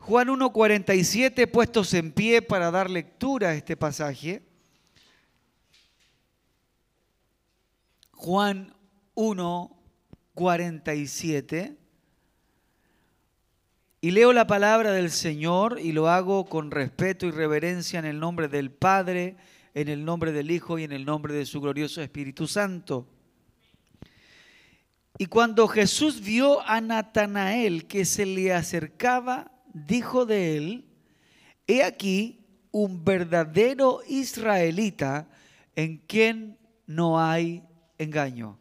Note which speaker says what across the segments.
Speaker 1: Juan 1.47, puestos en pie para dar lectura a este pasaje. Juan 1.47. Y leo la palabra del Señor y lo hago con respeto y reverencia en el nombre del Padre, en el nombre del Hijo y en el nombre de su glorioso Espíritu Santo. Y cuando Jesús vio a Natanael que se le acercaba, dijo de él, he aquí un verdadero israelita en quien no hay engaño.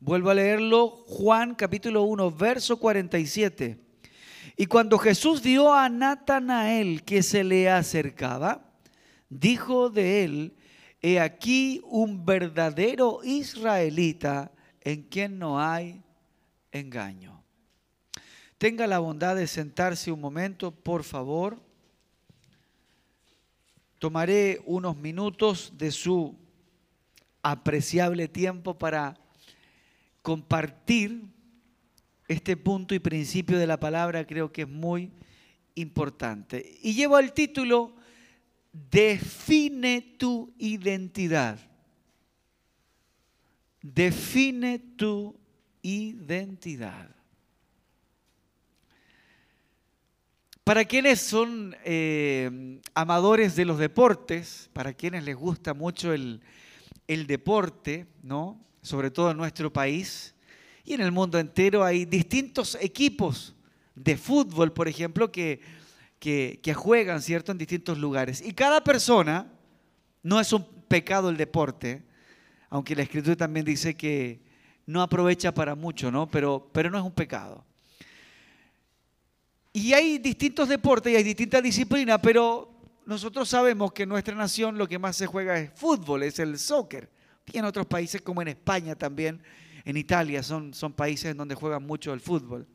Speaker 1: Vuelvo a leerlo, Juan capítulo 1, verso 47. Y cuando Jesús vio a Natanael que se le acercaba, dijo de él, he aquí un verdadero israelita en quien no hay engaño. Tenga la bondad de sentarse un momento, por favor. Tomaré unos minutos de su apreciable tiempo para compartir este punto y principio de la palabra, creo que es muy importante. Y llevo el título, Define tu identidad. Define tu identidad. Para quienes son eh, amadores de los deportes, para quienes les gusta mucho el, deporte, ¿no? sobre todo en nuestro país y en el mundo entero, hay distintos equipos de fútbol, por ejemplo, que, que, que juegan ¿cierto? en distintos lugares. Y cada persona, no es un pecado el deporte, aunque la escritura también dice que no aprovecha para mucho, ¿no? Pero, pero no es un pecado. Y hay distintos deportes y hay distintas disciplinas, pero nosotros sabemos que en nuestra nación lo que más se juega es fútbol, es el soccer. Y en otros países como en España también, en Italia, son, son países en donde juegan mucho el fútbol.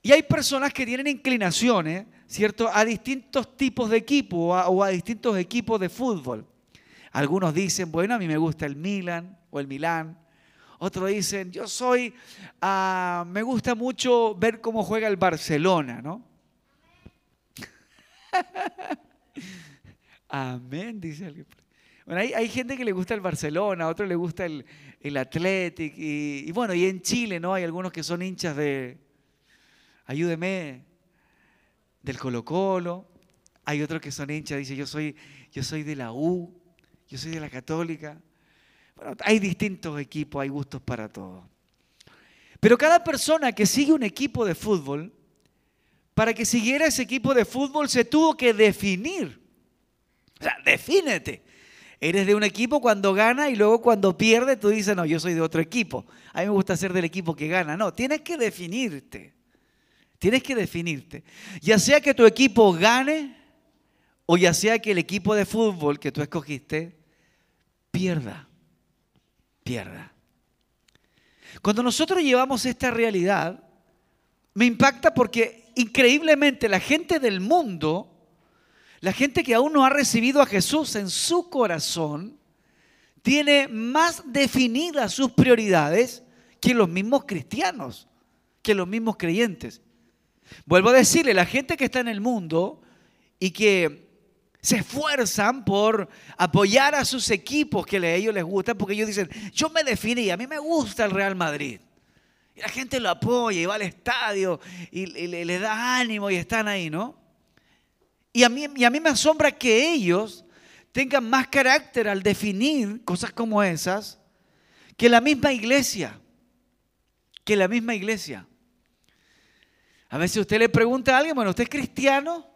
Speaker 1: Y hay personas que tienen inclinaciones, ¿cierto?, a distintos tipos de equipos o a, distintos equipos de fútbol. Algunos dicen, bueno, a mí me gusta el Milan o el Milán. Otros dicen, yo soy, ah, me gusta mucho ver cómo juega el Barcelona, ¿no? Amén, dice alguien. Bueno, hay, gente que le gusta el Barcelona, a otro le gusta el, el Athletic. Y, bueno, y en Chile, ¿no? Hay algunos que son hinchas de, ayúdeme, del Colo Colo. Hay otros que son hinchas, dice, yo soy, yo soy de la U, yo soy de la Católica. Hay distintos equipos, hay gustos para todo. Pero cada persona que sigue un equipo de fútbol, para que siguiera ese equipo de fútbol se tuvo que definir. O sea, defínete. Eres de un equipo cuando gana y luego cuando pierde tú dices, no, yo soy de otro equipo. A mí me gusta ser del equipo que gana. No, tienes que definirte. Tienes que definirte. Ya sea que tu equipo gane o ya sea que el equipo de fútbol que tú escogiste pierda. Pierda. Cuando nosotros llevamos esta realidad, me impacta porque increíblemente la gente del mundo la gente que aún no ha recibido a Jesús en su corazón tiene más definidas sus prioridades que los mismos cristianos, que los mismos creyentes. Vuelvo a decirle, la gente que está en el mundo y que se esfuerzan por apoyar a sus equipos que a ellos les gustan, porque ellos dicen, yo me definí, a mí me gusta el Real Madrid. Y la gente lo apoya y va al estadio y, le da ánimo y están ahí, ¿no? Y a, mí, a mí me asombra que ellos tengan más carácter al definir cosas como esas que la misma iglesia. Que la misma iglesia. A veces usted le pregunta a alguien, bueno, ¿usted es cristiano?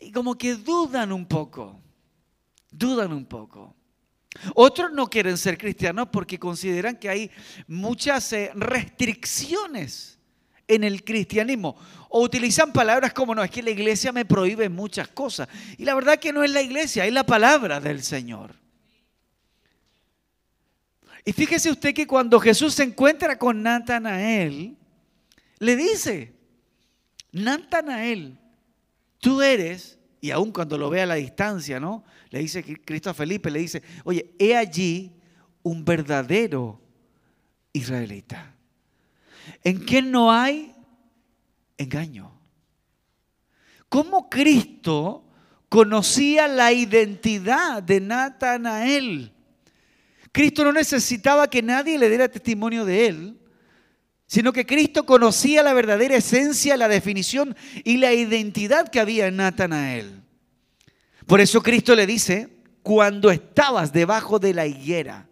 Speaker 1: Y como que dudan un poco. Dudan un poco. Otros no quieren ser cristianos porque consideran que hay muchas eh, restricciones en el cristianismo. O utilizan palabras como, no, es que la iglesia me prohíbe muchas cosas. Y la verdad que no es la iglesia, es la palabra del Señor. Y fíjese usted que cuando Jesús se encuentra con Natanael, le dice, Natanael, tú eres, y aun cuando lo ve a la distancia, ¿no? Le dice Cristo a Felipe, le dice, oye, he allí un verdadero israelita, en quien no hay engaño. cómo Cristo conocía la identidad de Natanael. Cristo no necesitaba que nadie le diera testimonio de él, sino que Cristo conocía la verdadera esencia, la definición y la identidad que había en Natanael. Por eso Cristo le dice, cuando estabas debajo de la higuera,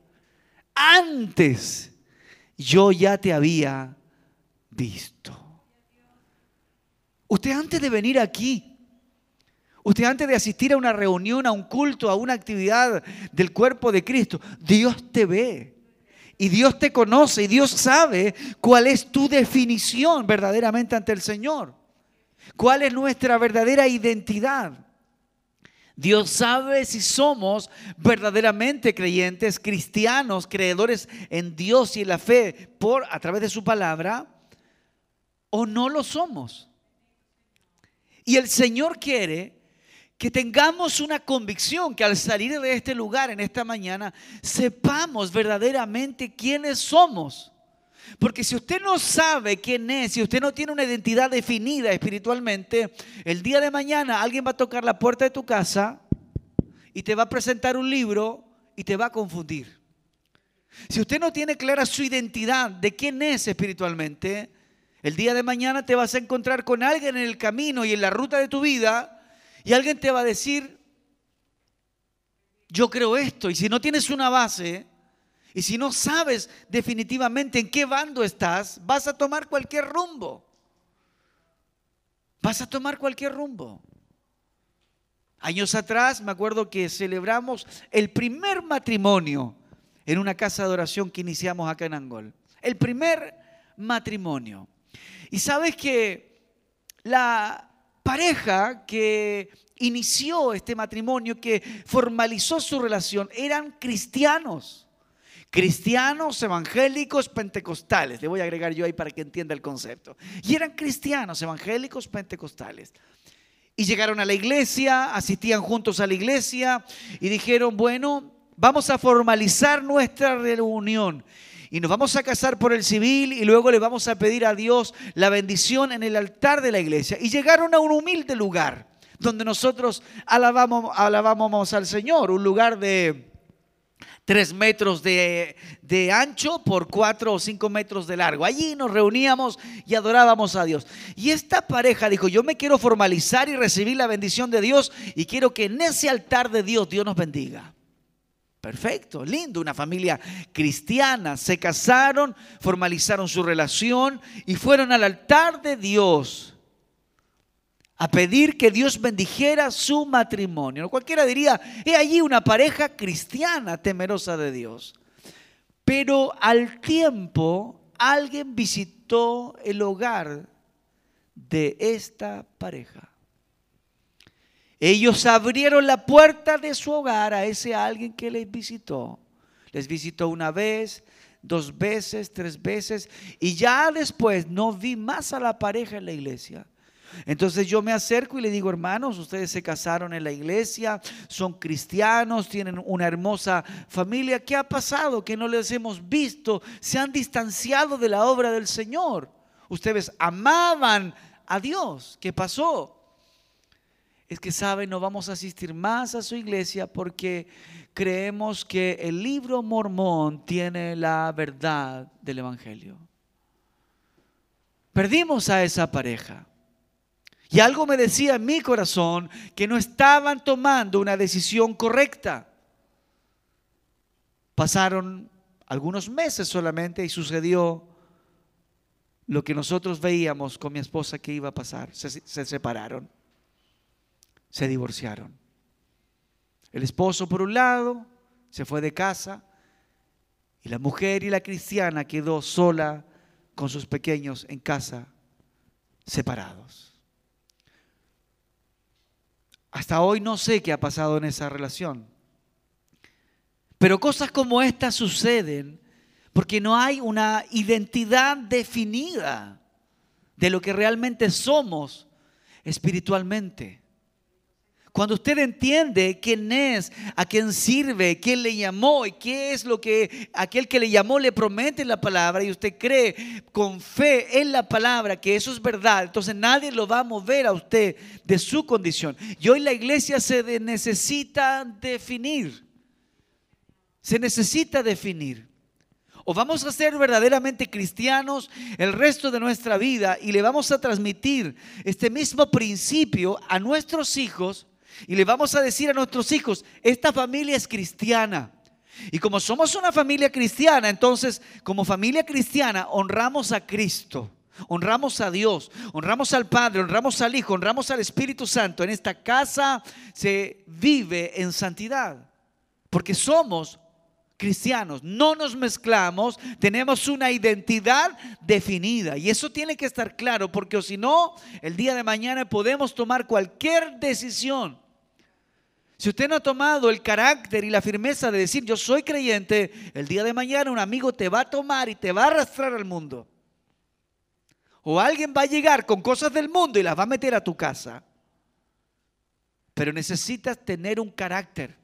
Speaker 1: antes yo ya te había visto. Usted antes de venir aquí, usted antes de asistir a una reunión, a un culto, a una actividad del cuerpo de Cristo, Dios te ve. Y Dios te conoce y Dios sabe cuál es tu definición verdaderamente ante el Señor. ¿Cuál es nuestra verdadera identidad? Dios sabe si somos verdaderamente creyentes, cristianos, creedores en Dios y en la fe por a través de su palabra o no lo somos. Y el Señor quiere que tengamos una convicción, que al salir de este lugar en esta mañana, sepamos verdaderamente quiénes somos. Porque si usted no sabe quién es, si usted no tiene una identidad definida espiritualmente, el día de mañana alguien va a tocar la puerta de tu casa y te va a presentar un libro y te va a confundir. Si usted no tiene clara su identidad de quién es espiritualmente, el día de mañana te vas a encontrar con alguien en el camino y en la ruta de tu vida y alguien te va a decir, yo creo esto. Y si no tienes una base y si no sabes definitivamente en qué bando estás, vas a tomar cualquier rumbo. Vas a tomar cualquier rumbo. Años atrás me acuerdo que celebramos el primer matrimonio en una casa de oración que iniciamos acá en Angol. El primer matrimonio. Y sabes que la pareja que inició este matrimonio, que formalizó su relación, eran cristianos. Cristianos evangélicos pentecostales. Le voy a agregar yo ahí para que entienda el concepto. Y eran cristianos evangélicos pentecostales. Y llegaron a la iglesia, asistían juntos a la iglesia y dijeron, bueno, vamos a formalizar nuestra reunión y nos vamos a casar por el civil y luego le vamos a pedir a Dios la bendición en el altar de la iglesia. Y llegaron a un humilde lugar donde nosotros alabamos, alabamos al Señor, un lugar de tres metros de, de, ancho por cuatro o cinco metros de largo. Allí nos reuníamos y adorábamos a Dios. Y esta pareja dijo, yo me quiero formalizar y recibir la bendición de Dios y quiero que en ese altar de Dios Dios nos bendiga. Perfecto, lindo, una familia cristiana. Se casaron, formalizaron su relación y fueron al altar de Dios a pedir que Dios bendijera su matrimonio. Cualquiera diría, he allí una pareja cristiana temerosa de Dios. Pero al tiempo alguien visitó el hogar de esta pareja. Ellos abrieron la puerta de su hogar a ese alguien que les visitó. Les visitó una vez, dos veces, tres veces, y ya después no vi más a la pareja en la iglesia. Entonces yo me acerco y le digo, hermanos, ustedes se casaron en la iglesia, son cristianos, tienen una hermosa familia. ¿Qué ha pasado? Que no les hemos visto, se han distanciado de la obra del Señor. Ustedes amaban a Dios. ¿Qué pasó? Es que saben, no vamos a asistir más a su iglesia porque creemos que el libro mormón tiene la verdad del Evangelio. Perdimos a esa pareja. Y algo me decía en mi corazón que no estaban tomando una decisión correcta. Pasaron algunos meses solamente y sucedió lo que nosotros veíamos con mi esposa que iba a pasar. Se, se separaron se divorciaron. El esposo por un lado se fue de casa y la mujer y la cristiana quedó sola con sus pequeños en casa, separados. Hasta hoy no sé qué ha pasado en esa relación. Pero cosas como estas suceden porque no hay una identidad definida de lo que realmente somos espiritualmente. Cuando usted entiende quién es, a quién sirve, quién le llamó y qué es lo que aquel que le llamó le promete en la palabra y usted cree con fe en la palabra que eso es verdad, entonces nadie lo va a mover a usted de su condición. Y hoy la iglesia se necesita definir. Se necesita definir. O vamos a ser verdaderamente cristianos el resto de nuestra vida y le vamos a transmitir este mismo principio a nuestros hijos y le vamos a decir a nuestros hijos, esta familia es cristiana. Y como somos una familia cristiana, entonces como familia cristiana honramos a Cristo, honramos a Dios, honramos al Padre, honramos al Hijo, honramos al Espíritu Santo. En esta casa se vive en santidad, porque somos cristianos, no nos mezclamos, tenemos una identidad definida y eso tiene que estar claro porque si no, el día de mañana podemos tomar cualquier decisión si usted no ha tomado el carácter y la firmeza de decir yo soy creyente, el día de mañana un amigo te va a tomar y te va a arrastrar al mundo. O alguien va a llegar con cosas del mundo y las va a meter a tu casa. Pero necesitas tener un carácter.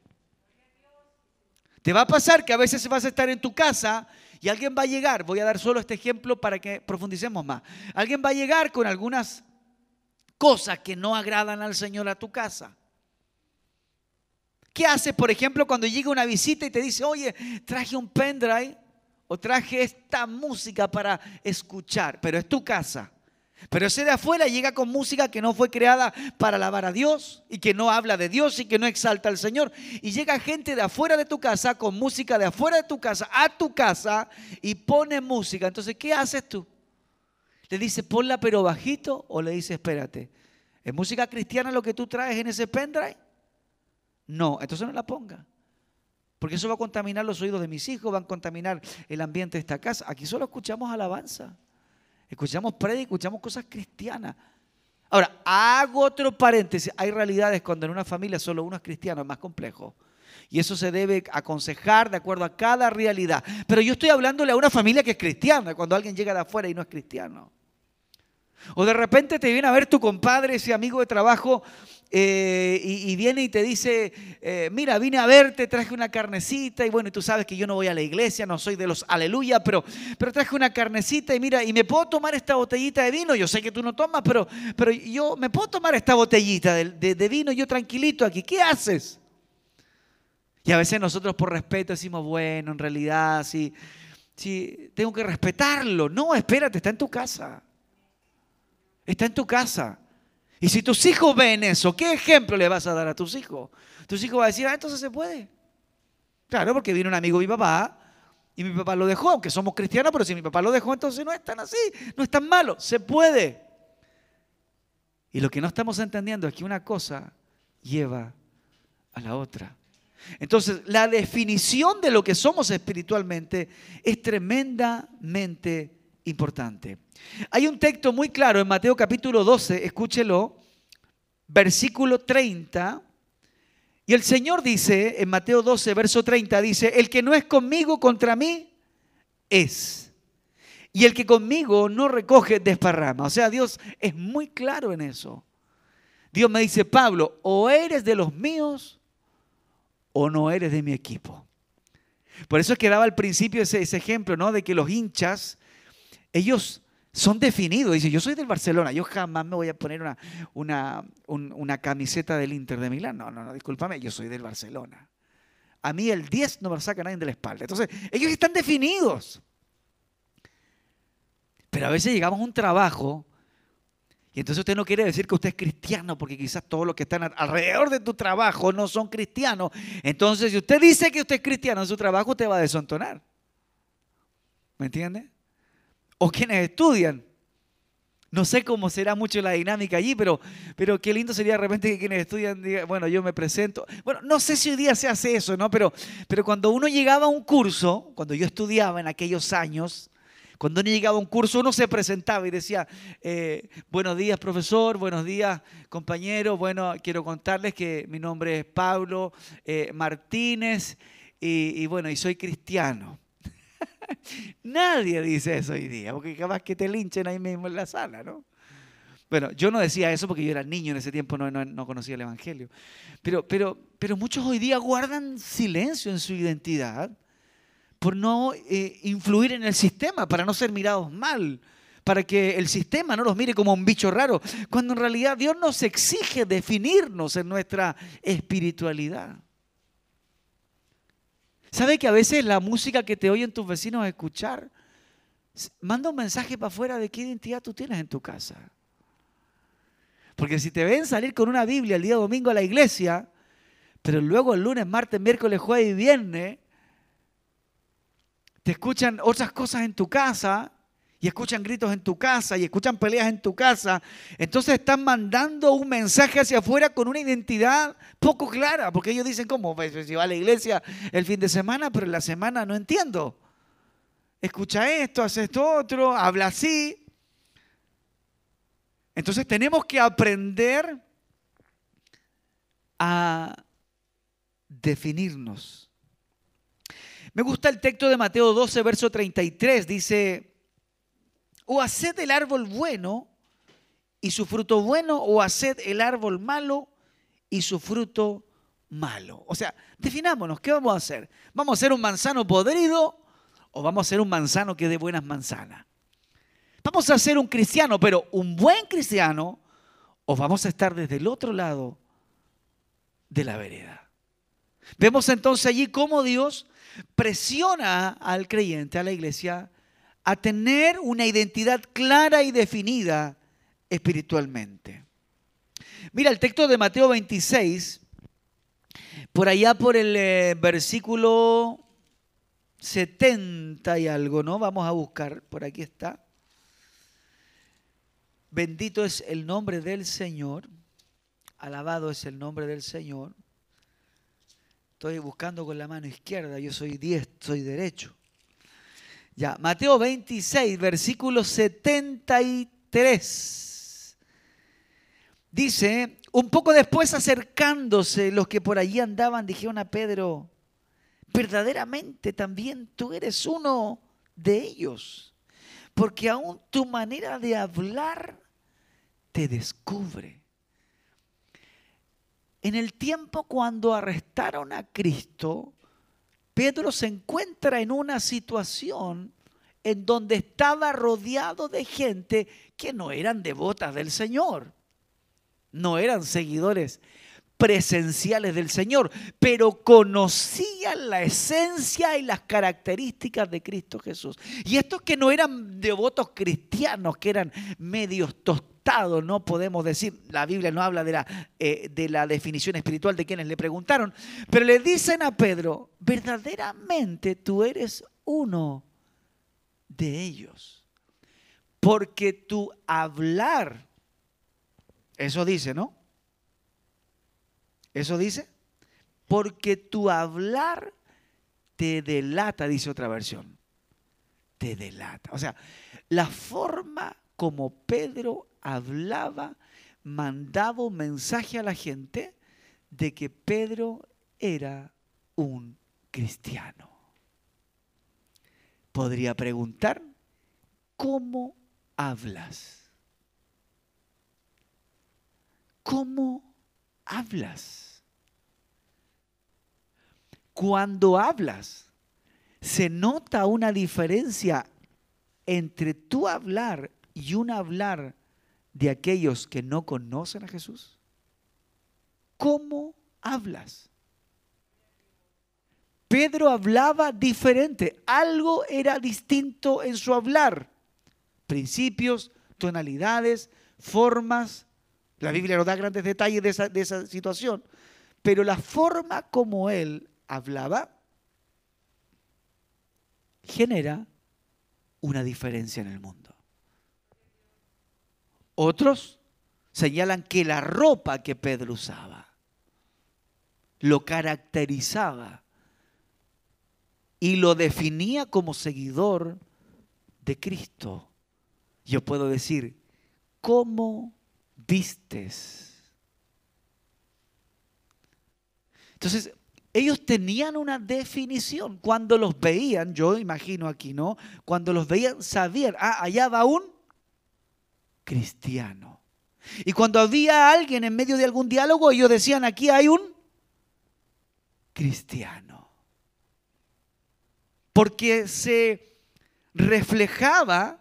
Speaker 1: Te va a pasar que a veces vas a estar en tu casa y alguien va a llegar, voy a dar solo este ejemplo para que profundicemos más. Alguien va a llegar con algunas cosas que no agradan al Señor a tu casa. ¿Qué haces, por ejemplo, cuando llega una visita y te dice, oye, traje un pendrive o traje esta música para escuchar, pero es tu casa? Pero ese de afuera llega con música que no fue creada para alabar a Dios y que no habla de Dios y que no exalta al Señor. Y llega gente de afuera de tu casa con música de afuera de tu casa a tu casa y pone música. Entonces, ¿qué haces tú? ¿Le dice ponla pero bajito o le dice espérate? ¿Es música cristiana lo que tú traes en ese pendrive? No, entonces no la ponga. Porque eso va a contaminar los oídos de mis hijos, va a contaminar el ambiente de esta casa. Aquí solo escuchamos alabanza. Escuchamos prédica, escuchamos cosas cristianas. Ahora, hago otro paréntesis. Hay realidades cuando en una familia solo uno es cristiano, es más complejo. Y eso se debe aconsejar de acuerdo a cada realidad. Pero yo estoy hablándole a una familia que es cristiana, cuando alguien llega de afuera y no es cristiano. O de repente te viene a ver tu compadre, ese amigo de trabajo, eh, y, viene y te dice, eh, mira, vine a verte, traje una carnecita, y bueno, tú sabes que yo no voy a la iglesia, no soy de los aleluya, pero, pero traje una carnecita y mira, y me puedo tomar esta botellita de vino, yo sé que tú no tomas, pero, pero yo me puedo tomar esta botellita de, de vino, yo tranquilito aquí, ¿qué haces? Y a veces nosotros por respeto decimos, bueno, en realidad sí, sí, tengo que respetarlo. No, espérate, está en tu casa. Está en tu casa. Y si tus hijos ven eso, ¿qué ejemplo le vas a dar a tus hijos? Tus hijos van a decir, ah, entonces se puede. Claro, porque viene un amigo de mi papá y mi papá lo dejó, aunque somos cristianos, pero si mi papá lo dejó, entonces no es tan así, no es tan malo, se puede. Y lo que no estamos entendiendo es que una cosa lleva a la otra. Entonces, la definición de lo que somos espiritualmente es tremendamente importante. Hay un texto muy claro en Mateo capítulo 12, escúchelo, versículo 30. Y el Señor dice, en Mateo 12, verso 30, dice, el que no es conmigo contra mí es. Y el que conmigo no recoge desparrama. O sea, Dios es muy claro en eso. Dios me dice, Pablo, o eres de los míos o no eres de mi equipo. Por eso es que daba al principio ese, ese ejemplo, ¿no? De que los hinchas, ellos son definidos. Dice, yo soy del Barcelona, yo jamás me voy a poner una, una, camiseta del Inter de Milán. No, no, no, discúlpame, yo soy del Barcelona. A mí el 10 no me lo saca nadie de la espalda. Entonces, ellos están definidos. Pero a veces llegamos a un trabajo y entonces usted no quiere decir que usted es cristiano porque quizás todos los que están alrededor de tu trabajo no son cristianos. Entonces, si usted dice que usted es cristiano en su trabajo, usted va a desontonar. ¿Me entiende? O quienes estudian. No sé cómo será mucho la dinámica allí, pero, pero qué lindo sería de repente que quienes estudian digan, bueno, yo me presento. Bueno, no sé si hoy día se hace eso, ¿no? Pero, pero cuando uno llegaba a un curso, cuando yo estudiaba en aquellos años, cuando uno llegaba a un curso, uno se presentaba y decía, eh, buenos días profesor, buenos días compañero, bueno, quiero contarles que mi nombre es Pablo eh, Martínez y, y bueno, y soy cristiano. Nadie dice eso hoy día, porque capaz que te linchen ahí mismo en la sala, ¿no? Bueno, yo no decía eso porque yo era niño en ese tiempo, no, no, conocía el Evangelio. Pero, pero, pero muchos hoy día guardan silencio en su identidad por no eh, influir en el sistema, para no ser mirados mal, para que el sistema no los mire como un bicho raro, cuando en realidad Dios nos exige definirnos en nuestra espiritualidad. ¿Sabe que a veces la música que te oyen tus vecinos escuchar manda un mensaje para afuera de qué identidad tú tienes en tu casa? Porque si te ven salir con una Biblia el día domingo a la iglesia, pero luego el lunes, martes, miércoles, jueves y viernes, te escuchan otras cosas en tu casa y escuchan gritos en tu casa y escuchan peleas en tu casa, entonces están mandando un mensaje hacia afuera con una identidad poco clara, porque ellos dicen, ¿cómo? Pues, pues, si va a la iglesia el fin de semana, pero en la semana no entiendo. Escucha esto, hace esto otro, habla así. Entonces tenemos que aprender a definirnos. Me gusta el texto de Mateo 12, verso 33. Dice, o haced el árbol bueno y su fruto bueno, o haced el árbol malo y su fruto malo. O sea, definámonos, ¿qué vamos a hacer? ¿Vamos a hacer un manzano podrido o vamos a hacer un manzano que dé buenas manzanas? Vamos a ser un cristiano, pero un buen cristiano, o vamos a estar desde el otro lado de la vereda. Vemos entonces allí cómo Dios presiona al creyente, a la iglesia, a tener una identidad clara y definida espiritualmente. Mira el texto de Mateo 26, por allá por el eh, versículo 70 y algo, ¿no? Vamos a buscar, por aquí está. Bendito es el nombre del Señor. Alabado es el nombre del Señor. Estoy buscando con la mano izquierda, yo soy diestro, soy derecho. Ya, Mateo 26, versículo 73. Dice, un poco después acercándose los que por allí andaban, dijeron a Pedro, verdaderamente también tú eres uno de ellos, porque aún tu manera de hablar te descubre. En el tiempo cuando arrestaron a Cristo, Pedro se encuentra en una situación en donde estaba rodeado de gente que no eran devotas del Señor, no eran seguidores presenciales del Señor, pero conocían la esencia y las características de Cristo Jesús. Y estos que no eran devotos cristianos, que eran medios tostados, no podemos decir, la Biblia no habla de la, eh, de la definición espiritual de quienes le preguntaron, pero le dicen a Pedro, verdaderamente tú eres uno de ellos, porque tu hablar, eso dice, ¿no? ¿Eso dice? Porque tu hablar te delata, dice otra versión. Te delata. O sea, la forma como Pedro hablaba, mandaba mensaje a la gente de que Pedro era un cristiano. Podría preguntar, ¿cómo hablas? ¿Cómo hablas. Cuando hablas, se nota una diferencia entre tu hablar y un hablar de aquellos que no conocen a Jesús. ¿Cómo hablas? Pedro hablaba diferente, algo era distinto en su hablar. Principios, tonalidades, formas, la Biblia nos da grandes detalles de esa, situación. Pero la forma como él hablaba genera una diferencia en el mundo. Otros señalan que la ropa que Pedro usaba lo caracterizaba y lo definía como seguidor de Cristo. Yo puedo decir, ¿cómo vistes. Entonces, ellos tenían una definición. Cuando los veían, yo imagino aquí, ¿no? Cuando los veían, sabían, ah, allá va un cristiano. Y cuando había alguien en medio de algún diálogo, ellos decían, aquí hay un cristiano. Porque se reflejaba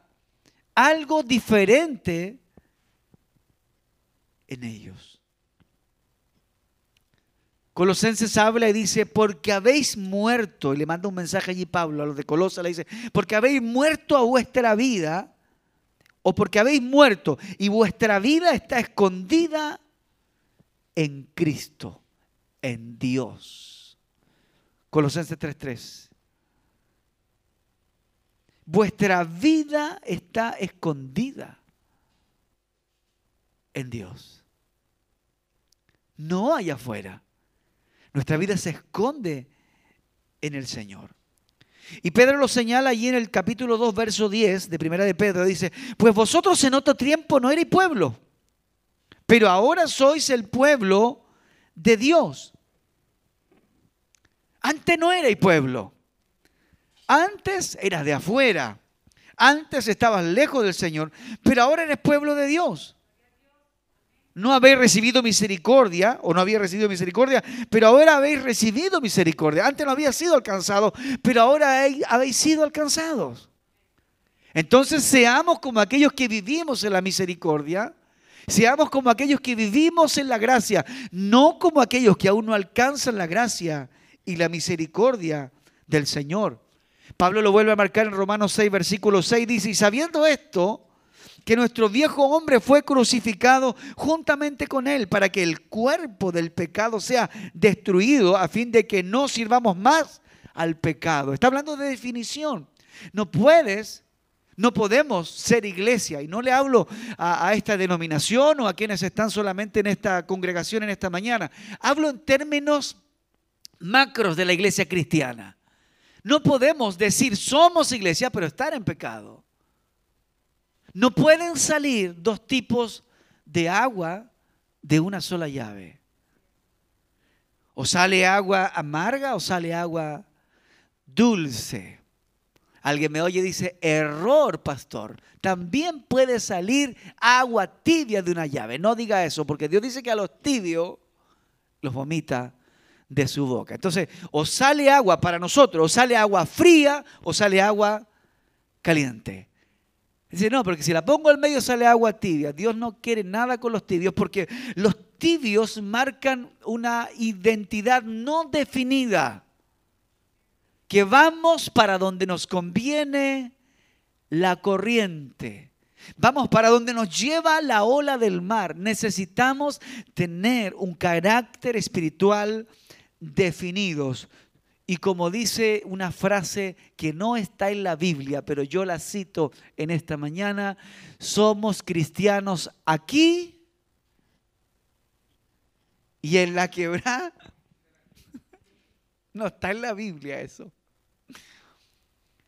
Speaker 1: algo diferente en ellos. Colosenses habla y dice, porque habéis muerto, y le manda un mensaje allí Pablo a los de Colosa, le dice, porque habéis muerto a vuestra vida, o porque habéis muerto y vuestra vida está escondida en Cristo, en Dios. Colosenses 3:3. Vuestra vida está escondida en Dios. No allá afuera. Nuestra vida se esconde en el Señor. Y Pedro lo señala allí en el capítulo 2, verso 10 de Primera de Pedro. Dice, pues vosotros en otro tiempo no erais pueblo, pero ahora sois el pueblo de Dios. Antes no erais pueblo. Antes eras de afuera. Antes estabas lejos del Señor, pero ahora eres pueblo de Dios no habéis recibido misericordia o no había recibido misericordia, pero ahora habéis recibido misericordia. Antes no había sido alcanzado, pero ahora habéis sido alcanzados. Entonces seamos como aquellos que vivimos en la misericordia, seamos como aquellos que vivimos en la gracia, no como aquellos que aún no alcanzan la gracia y la misericordia del Señor. Pablo lo vuelve a marcar en Romanos 6, versículo 6, dice, y sabiendo esto, que nuestro viejo hombre fue crucificado juntamente con él para que el cuerpo del pecado sea destruido a fin de que no sirvamos más al pecado. Está hablando de definición. No puedes, no podemos ser iglesia. Y no le hablo a, a esta denominación o a quienes están solamente en esta congregación en esta mañana. Hablo en términos macros de la iglesia cristiana. No podemos decir somos iglesia pero estar en pecado. No pueden salir dos tipos de agua de una sola llave. O sale agua amarga o sale agua dulce. Alguien me oye y dice, error, pastor. También puede salir agua tibia de una llave. No diga eso, porque Dios dice que a los tibios los vomita de su boca. Entonces, o sale agua para nosotros, o sale agua fría, o sale agua caliente. Dice, no, porque si la pongo al medio sale agua tibia. Dios no quiere nada con los tibios porque los tibios marcan una identidad no definida. Que vamos para donde nos conviene la corriente. Vamos para donde nos lleva la ola del mar. Necesitamos tener un carácter espiritual definidos. Y como dice una frase que no está en la Biblia, pero yo la cito en esta mañana, somos cristianos aquí y en la quebrada. No está en la Biblia eso.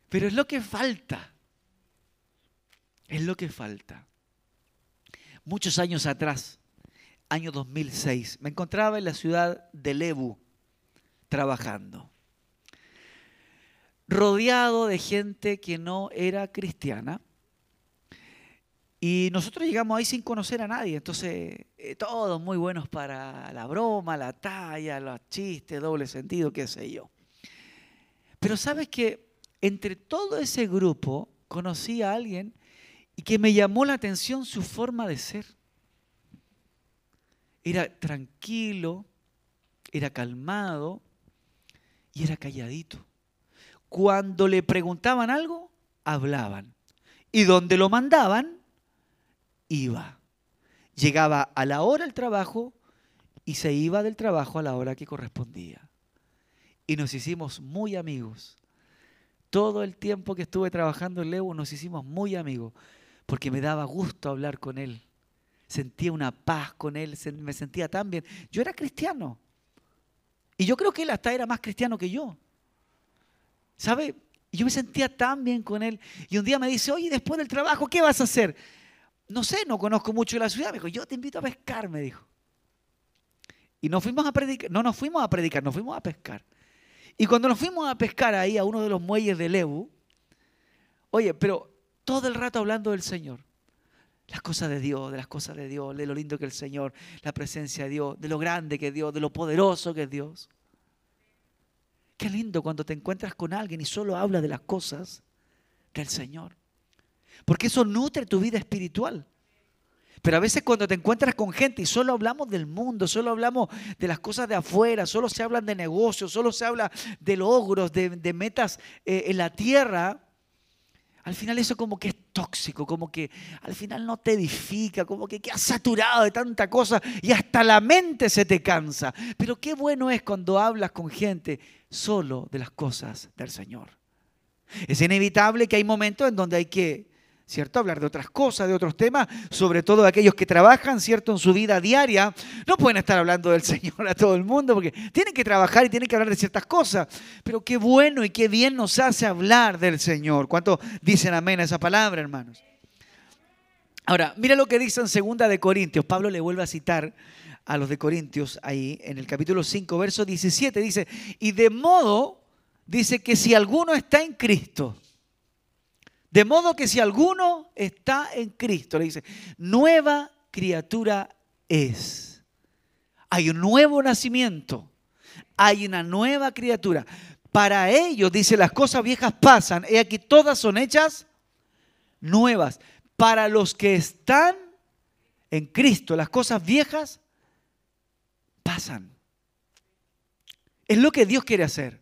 Speaker 1: Pero es lo que falta. Es lo que falta. Muchos años atrás, año 2006, me encontraba en la ciudad de Lebu trabajando rodeado de gente que no era cristiana. Y nosotros llegamos ahí sin conocer a nadie, entonces eh, todos muy buenos para la broma, la talla, los chistes, doble sentido, qué sé yo. Pero sabes que entre todo ese grupo conocí a alguien y que me llamó la atención su forma de ser. Era tranquilo, era calmado y era calladito cuando le preguntaban algo, hablaban. Y donde lo mandaban, iba. Llegaba a la hora del trabajo y se iba del trabajo a la hora que correspondía. Y nos hicimos muy amigos. Todo el tiempo que estuve trabajando en Levo nos hicimos muy amigos, porque me daba gusto hablar con él. Sentía una paz con él, me sentía tan bien. Yo era cristiano. Y yo creo que él hasta era más cristiano que yo. ¿Sabe? Yo me sentía tan bien con él. Y un día me dice, oye, después del trabajo, ¿qué vas a hacer? No sé, no conozco mucho la ciudad. Me dijo, yo te invito a pescar, me dijo. Y nos fuimos a predicar, no nos fuimos a predicar, nos fuimos a pescar. Y cuando nos fuimos a pescar ahí a uno de los muelles de Lebu, oye, pero todo el rato hablando del Señor. las cosas de Dios, de las cosas de Dios, de lo lindo que es el Señor, la presencia de Dios, de lo grande que es Dios, de lo poderoso que es Dios. Qué lindo cuando te encuentras con alguien y solo habla de las cosas del Señor. Porque eso nutre tu vida espiritual. Pero a veces cuando te encuentras con gente y solo hablamos del mundo, solo hablamos de las cosas de afuera, solo se hablan de negocios, solo se habla de logros, de, metas eh, en la tierra, al final eso como que es tóxico, como que al final no te edifica, como que quedas saturado de tanta cosa y hasta la mente se te cansa. Pero qué bueno es cuando hablas con gente solo de las cosas del Señor. Es inevitable que hay momentos en donde hay que ¿cierto? Hablar de otras cosas, de otros temas, sobre todo aquellos que trabajan, ¿cierto? En su vida diaria. No pueden estar hablando del Señor a todo el mundo porque tienen que trabajar y tienen que hablar de ciertas cosas. Pero qué bueno y qué bien nos hace hablar del Señor. ¿Cuánto dicen amén a esa palabra, hermanos? Ahora, mira lo que dice en segunda de Corintios. Pablo le vuelve a citar a los de Corintios ahí en el capítulo 5, verso 17. Dice, y de modo, dice que si alguno está en Cristo, de modo que si alguno está en Cristo, le dice, nueva criatura es. Hay un nuevo nacimiento, hay una nueva criatura. Para ellos, dice, las cosas viejas pasan, y aquí todas son hechas nuevas. Para los que están en Cristo, las cosas viejas pasan. Es lo que Dios quiere hacer.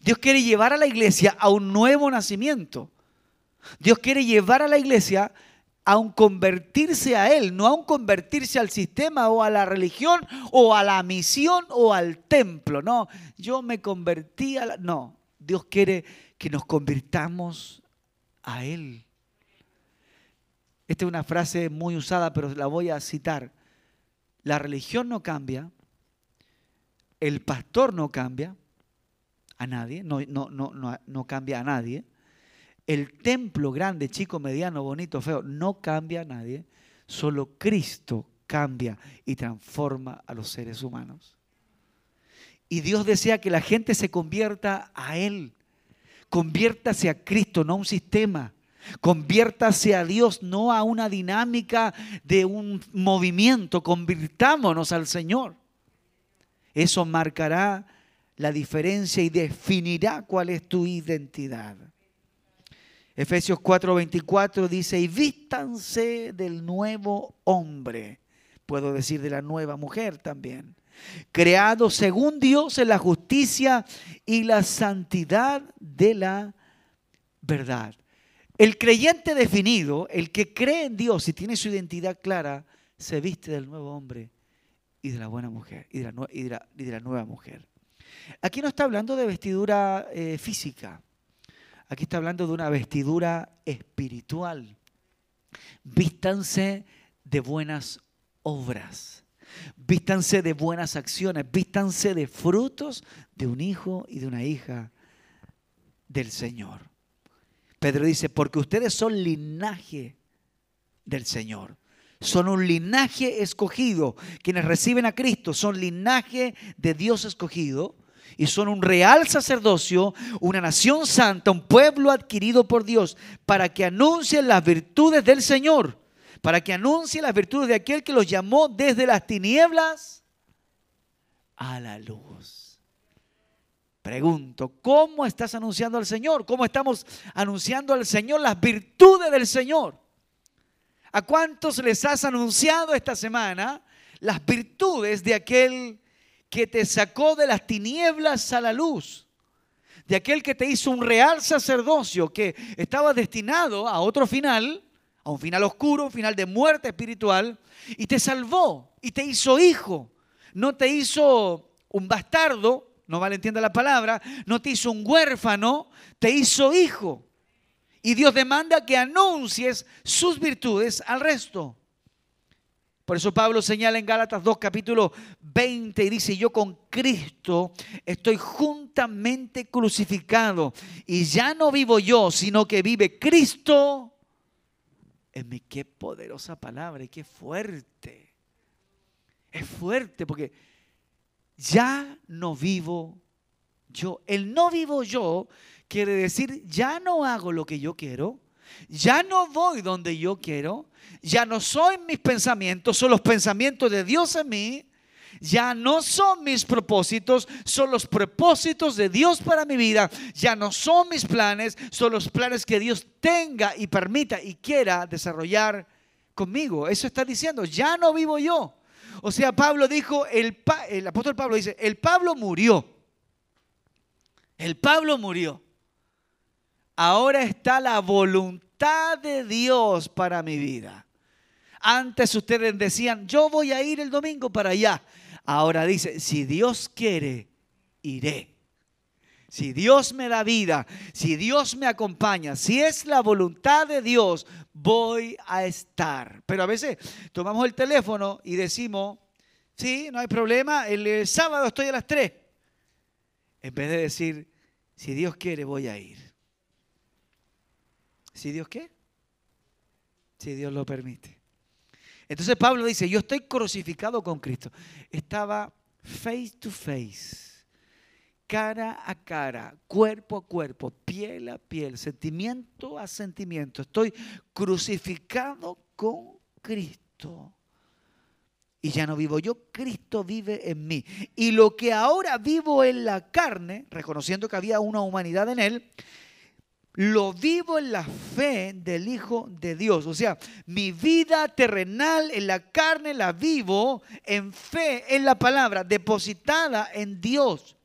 Speaker 1: Dios quiere llevar a la iglesia a un nuevo nacimiento. Dios quiere llevar a la iglesia a un convertirse a Él, no a un convertirse al sistema o a la religión o a la misión o al templo. No, yo me convertí a la... No, Dios quiere que nos convirtamos a Él. Esta es una frase muy usada, pero la voy a citar. La religión no cambia, el pastor no cambia a nadie, no, no, no, no cambia a nadie el templo grande, chico, mediano, bonito, feo, no cambia a nadie. Solo Cristo cambia y transforma a los seres humanos. Y Dios desea que la gente se convierta a Él. Conviértase a Cristo, no a un sistema. Conviértase a Dios, no a una dinámica de un movimiento. Convirtámonos al Señor. Eso marcará la diferencia y definirá cuál es tu identidad. Efesios 4:24 dice, y vístanse del nuevo hombre, puedo decir de la nueva mujer también, creado según Dios en la justicia y la santidad de la verdad. El creyente definido, el que cree en Dios y tiene su identidad clara, se viste del nuevo hombre y de la buena mujer y de la, nueva mujer. Aquí no está hablando de vestidura eh, física. Aquí está hablando de una vestidura espiritual. Vístanse de buenas obras. Vístanse de buenas acciones. Vístanse de frutos de un hijo y de una hija del Señor. Pedro dice, porque ustedes son linaje del Señor. Son un linaje escogido. Quienes reciben a Cristo son linaje de Dios escogido y son un real sacerdocio, una nación santa, un pueblo adquirido por Dios, para que anuncien las virtudes del Señor, para que anuncien las virtudes de aquel que los llamó desde las tinieblas a la luz. Pregunto, ¿cómo estás anunciando al Señor? ¿Cómo estamos anunciando al Señor las virtudes del Señor? ¿A cuántos les has anunciado esta semana las virtudes de aquel que te sacó de las tinieblas a la luz, de aquel que te hizo un real sacerdocio que estaba destinado a otro final, a un final oscuro, un final de muerte espiritual, y te salvó y te hizo hijo. No te hizo un bastardo, no vale entienda la palabra, no te hizo un huérfano, te hizo hijo. Y Dios demanda que anuncies sus virtudes al resto. Por eso Pablo señala en Gálatas 2 capítulo 20 y dice, yo con Cristo estoy juntamente crucificado y ya no vivo yo, sino que vive Cristo en mí. Qué poderosa palabra y qué fuerte. Es fuerte porque ya no vivo yo. El no vivo yo quiere decir ya no hago lo que yo quiero, ya no voy donde yo quiero, ya no soy mis pensamientos, son los pensamientos de Dios en mí, ya no son mis propósitos, son los propósitos de Dios para mi vida, ya no son mis planes, son los planes que Dios tenga y permita y quiera desarrollar conmigo. Eso está diciendo, ya no vivo yo. O sea, Pablo dijo, el, el apóstol Pablo dice, el Pablo murió. El Pablo murió. Ahora está la voluntad de Dios para mi vida. Antes ustedes decían, yo voy a ir el domingo para allá. Ahora dice, si Dios quiere, iré. Si Dios me da vida, si Dios me acompaña, si es la voluntad de Dios, voy a estar. Pero a veces tomamos el teléfono y decimos, sí, no hay problema, el, sábado estoy a las 3. En vez de decir, si Dios quiere, voy a ir. Si Dios qué? Si Dios lo permite. Entonces Pablo dice, yo estoy crucificado con Cristo. Estaba face to face, cara a cara, cuerpo a cuerpo, piel a piel, sentimiento a sentimiento. Estoy crucificado con Cristo. Y ya no vivo yo, Cristo vive en mí. Y lo que ahora vivo en la carne, reconociendo que había una humanidad en él, lo vivo en la fe del Hijo de Dios. O sea, mi vida terrenal en la carne la vivo en fe en la palabra, depositada en Dios,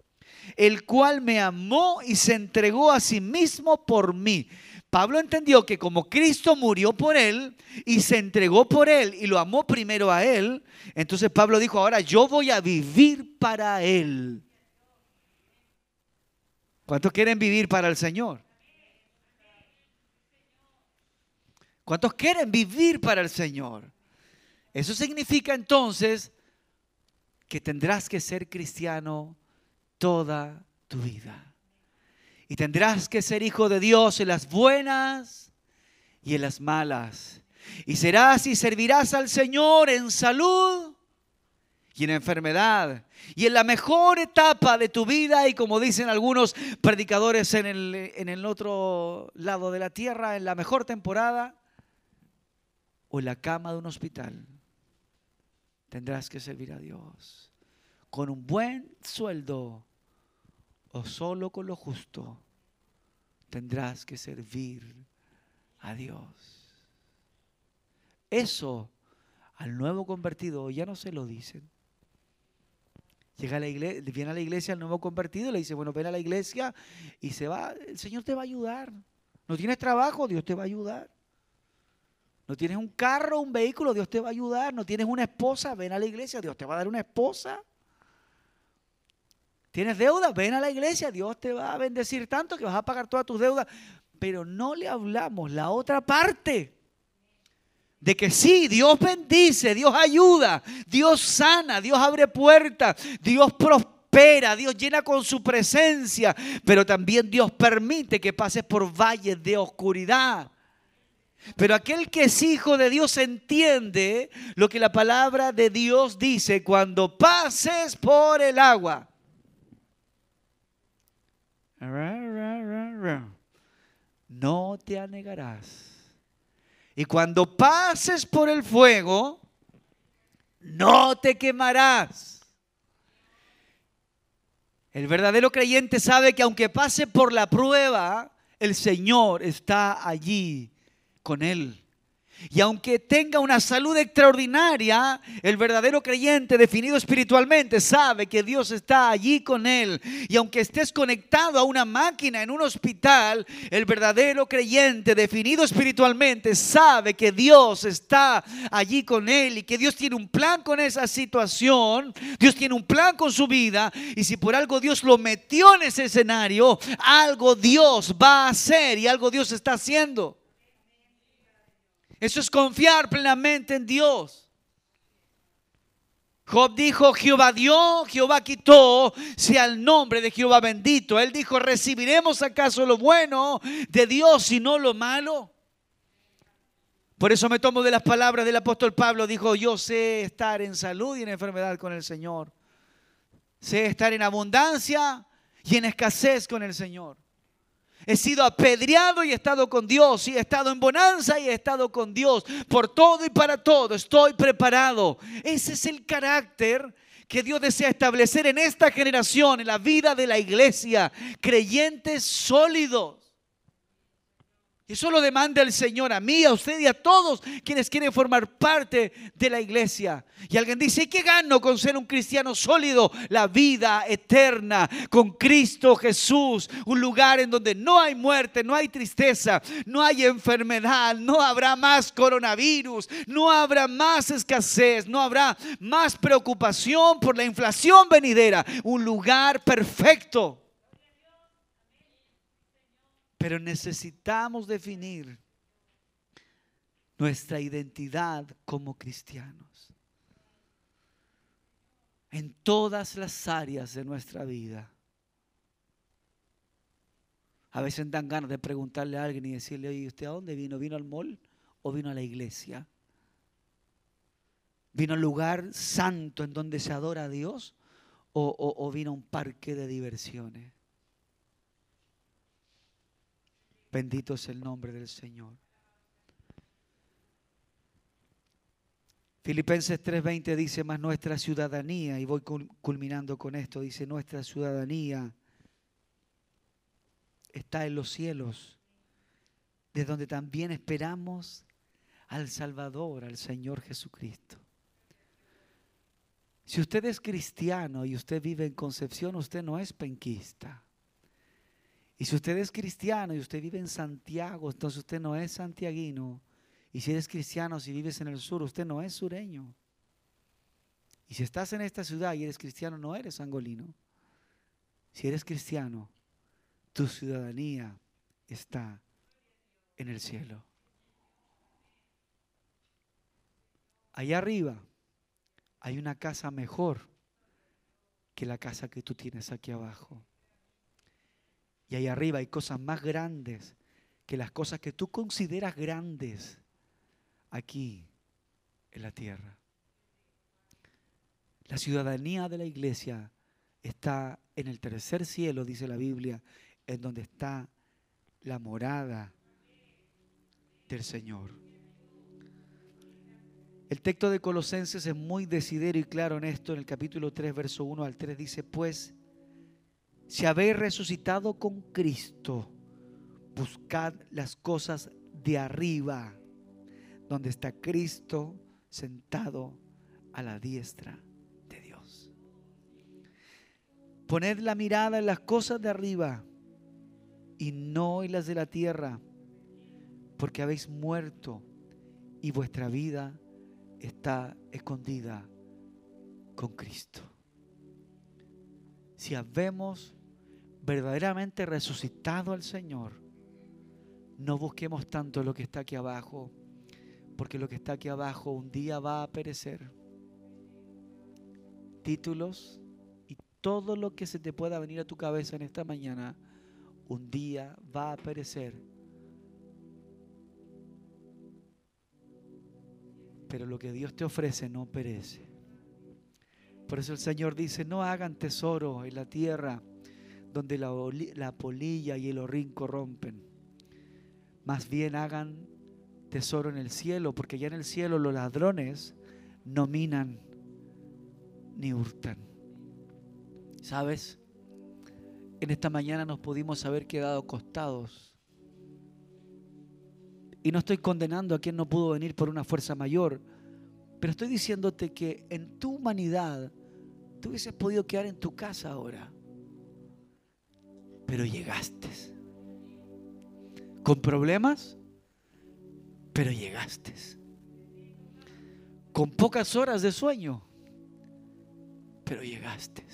Speaker 1: el cual me amó y se entregó a sí mismo por mí. Pablo entendió que como Cristo murió por él y se entregó por él y lo amó primero a él, entonces Pablo dijo, ahora yo voy a vivir para él. ¿Cuántos quieren vivir para el Señor? ¿Cuántos quieren vivir para el Señor? Eso significa entonces que tendrás que ser cristiano toda tu vida. Y tendrás que ser hijo de Dios en las buenas y en las malas. Y serás y servirás al Señor en salud y en enfermedad. Y en la mejor etapa de tu vida, y como dicen algunos predicadores en el, en el otro lado de la tierra, en la mejor temporada, o en la cama de un hospital, tendrás que servir a Dios con un buen sueldo o solo con lo justo, tendrás que servir a Dios. Eso al nuevo convertido ya no se lo dicen. Llega a la iglesia, viene a la iglesia el nuevo convertido le dice, bueno, ven a la iglesia y se va, el Señor te va a ayudar. No tienes trabajo, Dios te va a ayudar. No tienes un carro, un vehículo, Dios te va a ayudar. No tienes una esposa, ven a la iglesia, Dios te va a dar una esposa. ¿Tienes deuda? Ven a la iglesia, Dios te va a bendecir tanto que vas a pagar todas tus deudas. Pero no le hablamos la otra parte. De que sí, Dios bendice, Dios ayuda, Dios sana, Dios abre puertas, Dios prospera, Dios llena con su presencia, pero también Dios permite que pases por valles de oscuridad. Pero aquel que es hijo de Dios entiende lo que la palabra de Dios dice cuando pases por el agua. No te anegarás. Y cuando pases por el fuego, no te quemarás. El verdadero creyente sabe que aunque pase por la prueba, el Señor está allí con Él. Y aunque tenga una salud extraordinaria, el verdadero creyente definido espiritualmente sabe que Dios está allí con él. Y aunque estés conectado a una máquina en un hospital, el verdadero creyente definido espiritualmente sabe que Dios está allí con él y que Dios tiene un plan con esa situación. Dios tiene un plan con su vida. Y si por algo Dios lo metió en ese escenario, algo Dios va a hacer y algo Dios está haciendo. Eso es confiar plenamente en Dios. Job dijo, Jehová dio, Jehová quitó, sea el nombre de Jehová bendito. Él dijo, ¿recibiremos acaso lo bueno de Dios y no lo malo? Por eso me tomo de las palabras del apóstol Pablo. Dijo, yo sé estar en salud y en enfermedad con el Señor. Sé estar en abundancia y en escasez con el Señor. He sido apedreado y he estado con Dios. Y he estado en bonanza y he estado con Dios. Por todo y para todo estoy preparado. Ese es el carácter que Dios desea establecer en esta generación, en la vida de la iglesia. Creyentes sólidos eso lo demanda el Señor a mí, a usted y a todos quienes quieren formar parte de la iglesia. Y alguien dice, ¿y qué gano con ser un cristiano sólido? La vida eterna con Cristo Jesús. Un lugar en donde no hay muerte, no hay tristeza, no hay enfermedad, no habrá más coronavirus, no habrá más escasez, no habrá más preocupación por la inflación venidera. Un lugar perfecto pero necesitamos definir nuestra identidad como cristianos. En todas las áreas de nuestra vida. A veces dan ganas de preguntarle a alguien y decirle, oye, ¿usted a dónde vino? ¿Vino al mall o vino a la iglesia? ¿Vino al lugar santo en donde se adora a Dios o, o vino a un parque de diversiones? Bendito es el nombre del Señor. Filipenses 3:20 dice, más nuestra ciudadanía, y voy culminando con esto, dice, nuestra ciudadanía está en los cielos, de donde también esperamos al Salvador, al Señor Jesucristo. Si usted es cristiano y usted vive en Concepción, usted no es penquista. Y si usted es cristiano y usted vive en Santiago, entonces usted no es santiaguino. Y si eres cristiano, si vives en el sur, usted no es sureño. Y si estás en esta ciudad y eres cristiano, no eres angolino. Si eres cristiano, tu ciudadanía está en el cielo. Allá arriba hay una casa mejor que la casa que tú tienes aquí abajo. Y ahí arriba hay cosas más grandes que las cosas que tú consideras grandes aquí en la tierra. La ciudadanía de la iglesia está en el tercer cielo, dice la Biblia, en donde está la morada del Señor. El texto de Colosenses es muy decidero y claro en esto, en el capítulo 3, verso 1 al 3, dice, pues si habéis resucitado con Cristo, buscad las cosas de arriba, donde está Cristo sentado a la diestra de Dios. Poned la mirada en las cosas de arriba y no en las de la tierra, porque habéis muerto y vuestra vida está escondida con Cristo si habemos verdaderamente resucitado al Señor, no busquemos tanto lo que está aquí abajo, porque lo que está aquí abajo un día va a perecer. Títulos y todo lo que se te pueda venir a tu cabeza en esta mañana, un día va a perecer. Pero lo que Dios te ofrece no perece. Por eso el Señor dice, no hagan tesoro en la tierra donde la, polilla y el horrín corrompen. Más bien hagan tesoro en el cielo, porque ya en el cielo los ladrones no minan ni hurtan. ¿Sabes? En esta mañana nos pudimos haber quedado acostados. Y no estoy condenando a quien no pudo venir por una fuerza mayor, pero estoy diciéndote que en tu humanidad tú hubieses podido quedar en tu casa ahora. Pero llegaste. Con problemas, pero llegaste. Con pocas horas de sueño, pero llegaste.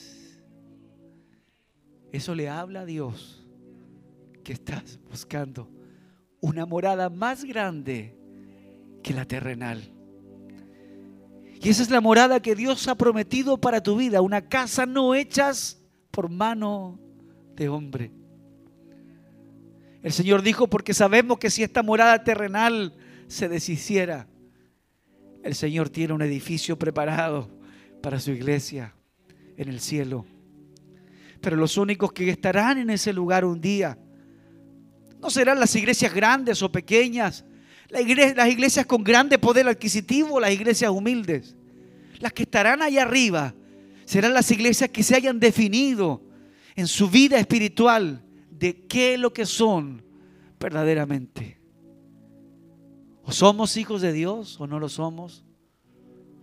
Speaker 1: Eso le habla a Dios que estás buscando una morada más grande que la terrenal. Y esa es la morada que Dios ha prometido para tu vida, una casa no hechas por mano de hombre. El Señor dijo, porque sabemos que si esta morada terrenal se deshiciera, el Señor tiene un edificio preparado para su iglesia en el cielo. Pero los únicos que estarán en ese lugar un día No serán las iglesias grandes o pequeñas, las iglesias con grande poder adquisitivo, las iglesias humildes. Las que estarán allá arriba serán las iglesias que se hayan definido en su vida espiritual de qué es lo que son verdaderamente. O somos hijos de Dios o no lo somos.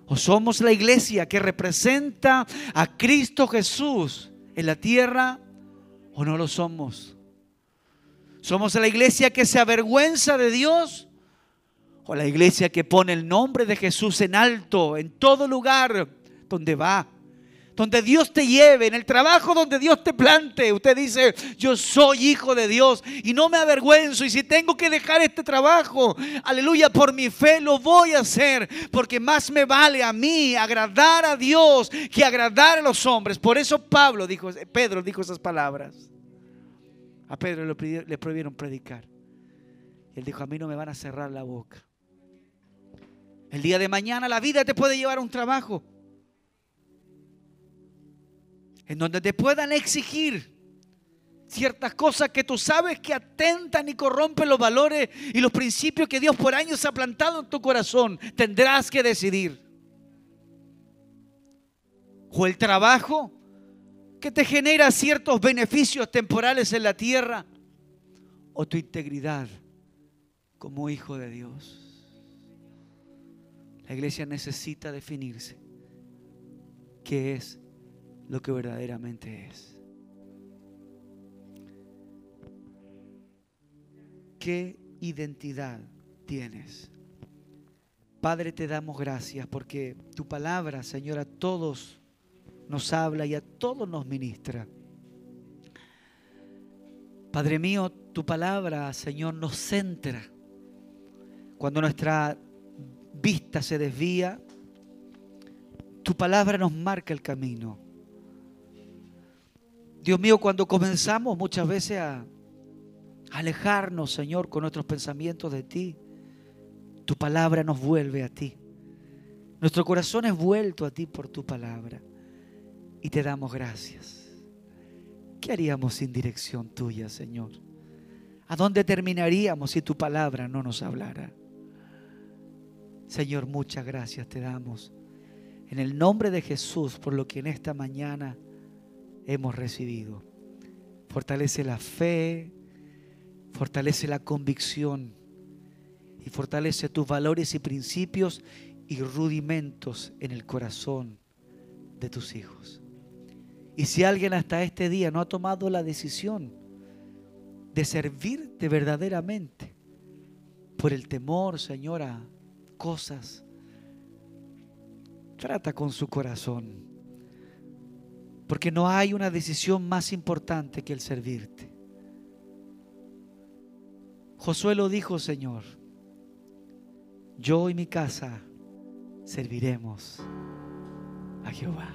Speaker 1: O somos la iglesia que representa a Cristo Jesús en la tierra o no lo somos. Somos la iglesia que se avergüenza de Dios o la iglesia que pone el nombre de Jesús en alto en todo lugar donde va donde Dios te lleve, en el trabajo donde Dios te plante. Usted dice, yo soy hijo de Dios y no me avergüenzo. Y si tengo que dejar este trabajo, aleluya, por mi fe lo voy a hacer. Porque más me vale a mí agradar a Dios que agradar a los hombres. Por eso Pablo dijo, Pedro dijo esas palabras. A Pedro le prohibieron predicar. Él dijo, a mí no me van a cerrar la boca. El día de mañana la vida te puede llevar a un trabajo en donde te puedan exigir ciertas cosas que tú sabes que atentan y corrompen los valores y los principios que Dios por años ha plantado en tu corazón, tendrás que decidir. O el trabajo que te genera ciertos beneficios temporales en la tierra, o tu integridad como hijo de Dios. La iglesia necesita definirse qué es lo que verdaderamente es. ¿Qué identidad tienes? Padre, te damos gracias porque tu palabra, Señor, a todos nos habla y a todos nos ministra. Padre mío, tu palabra, Señor, nos centra. Cuando nuestra vista se desvía, tu palabra nos marca el camino. Dios mío, cuando comenzamos muchas veces a alejarnos, Señor, con nuestros pensamientos de ti, tu palabra nos vuelve a ti. Nuestro corazón es vuelto a ti por tu palabra y te damos gracias. ¿Qué haríamos sin dirección tuya, Señor? ¿A dónde terminaríamos si tu palabra no nos hablara? Señor, muchas gracias te damos. En el nombre de Jesús, por lo que en esta mañana hemos recibido. Fortalece la fe, fortalece la convicción y fortalece tus valores y principios y rudimentos en el corazón de tus hijos. Y si alguien hasta este día no ha tomado la decisión de servirte verdaderamente por el temor, Señora, cosas, trata con su corazón porque no hay una decisión más importante que el servirte. Josué lo dijo, Señor, yo y mi casa serviremos a Jehová.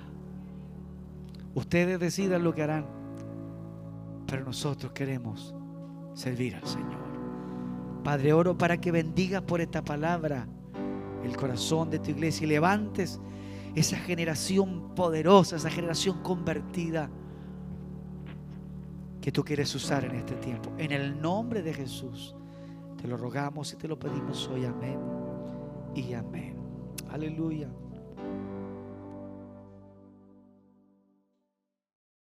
Speaker 1: Ustedes decidan lo que harán, pero nosotros queremos servir al Señor. Padre, oro para que bendigas por esta palabra el corazón de tu iglesia y levantes esa generación poderosa, esa generación convertida que tú quieres usar en este tiempo. En el nombre de Jesús, te lo rogamos y te lo pedimos hoy. Amén y amén. Aleluya.